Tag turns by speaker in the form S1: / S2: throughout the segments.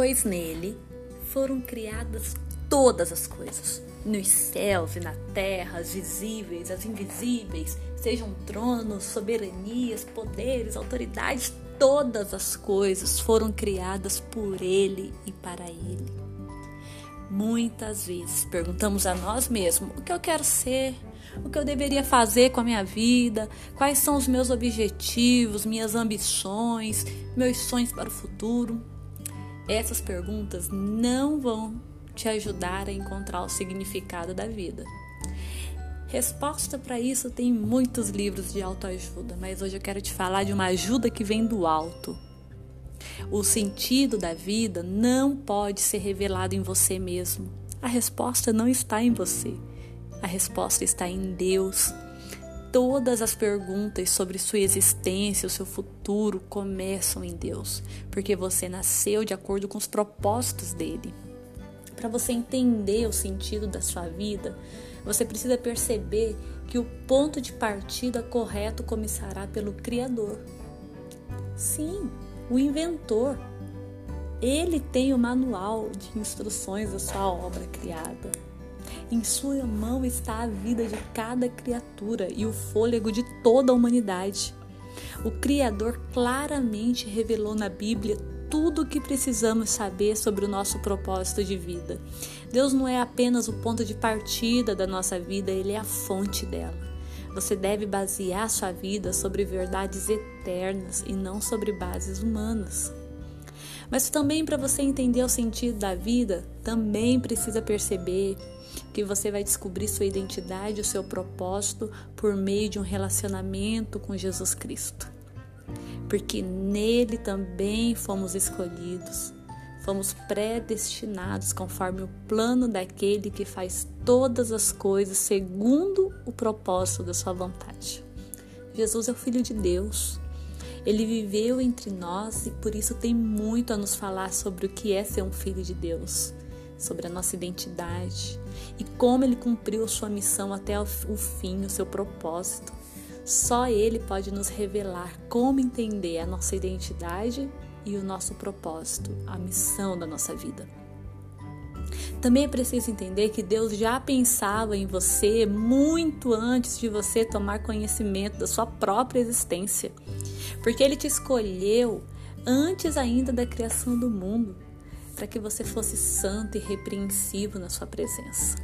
S1: Pois nele foram criadas todas as coisas, nos céus e na terra, as visíveis, as invisíveis, sejam tronos, soberanias, poderes, autoridades, todas as coisas foram criadas por Ele e para Ele. Muitas vezes perguntamos a nós mesmos o que eu quero ser, o que eu deveria fazer com a minha vida, quais são os meus objetivos, minhas ambições, meus sonhos para o futuro. Essas perguntas não vão te ajudar a encontrar o significado da vida. Resposta para isso tem muitos livros de autoajuda, mas hoje eu quero te falar de uma ajuda que vem do alto. O sentido da vida não pode ser revelado em você mesmo. A resposta não está em você. A resposta está em Deus. Todas as perguntas sobre sua existência, o seu futuro, começam em Deus, porque você nasceu de acordo com os propósitos dele. Para você entender o sentido da sua vida, você precisa perceber que o ponto de partida correto começará pelo Criador. Sim, o inventor. Ele tem o manual de instruções da sua obra criada. Em sua mão está a vida de cada criatura e o fôlego de toda a humanidade. O Criador claramente revelou na Bíblia tudo o que precisamos saber sobre o nosso propósito de vida. Deus não é apenas o ponto de partida da nossa vida, ele é a fonte dela. Você deve basear sua vida sobre verdades eternas e não sobre bases humanas. Mas também para você entender o sentido da vida, também precisa perceber que você vai descobrir sua identidade, o seu propósito por meio de um relacionamento com Jesus Cristo. Porque nele também fomos escolhidos, fomos predestinados conforme o plano daquele que faz todas as coisas segundo o propósito da sua vontade. Jesus é o Filho de Deus. Ele viveu entre nós e por isso tem muito a nos falar sobre o que é ser um filho de Deus sobre a nossa identidade e como ele cumpriu sua missão até o fim, o seu propósito. Só ele pode nos revelar como entender a nossa identidade e o nosso propósito, a missão da nossa vida. Também é preciso entender que Deus já pensava em você muito antes de você tomar conhecimento da sua própria existência, porque Ele te escolheu antes ainda da criação do mundo para que você fosse santo e repreensivo na sua presença.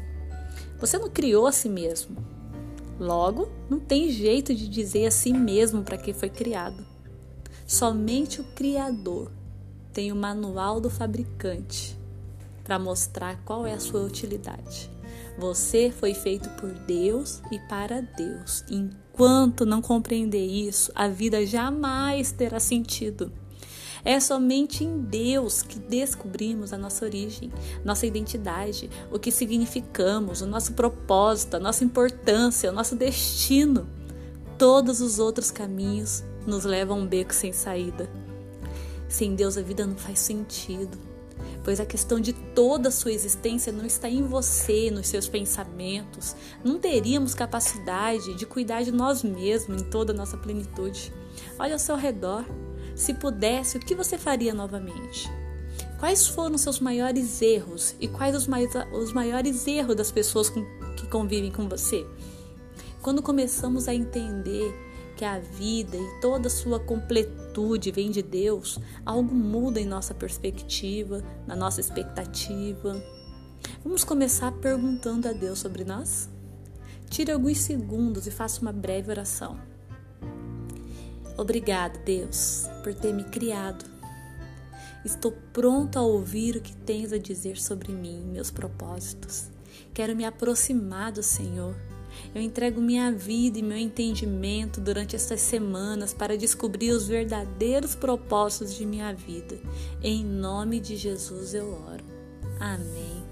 S1: Você não criou a si mesmo. Logo, não tem jeito de dizer a si mesmo para que foi criado. Somente o Criador tem o manual do fabricante para mostrar qual é a sua utilidade. Você foi feito por Deus e para Deus. Enquanto não compreender isso, a vida jamais terá sentido. É somente em Deus que descobrimos a nossa origem, nossa identidade, o que significamos, o nosso propósito, a nossa importância, o nosso destino. Todos os outros caminhos nos levam a um beco sem saída. Sem Deus a vida não faz sentido, pois a questão de toda a sua existência não está em você, nos seus pensamentos. Não teríamos capacidade de cuidar de nós mesmos em toda a nossa plenitude. Olha ao seu redor. Se pudesse, o que você faria novamente? Quais foram os seus maiores erros e quais os, mais, os maiores erros das pessoas com, que convivem com você? Quando começamos a entender que a vida e toda a sua completude vem de Deus, algo muda em nossa perspectiva, na nossa expectativa. Vamos começar perguntando a Deus sobre nós? Tire alguns segundos e faça uma breve oração. Obrigado, Deus, por ter me criado. Estou pronto a ouvir o que tens a dizer sobre mim, meus propósitos. Quero me aproximar do Senhor. Eu entrego minha vida e meu entendimento durante estas semanas para descobrir os verdadeiros propósitos de minha vida. Em nome de Jesus eu oro. Amém.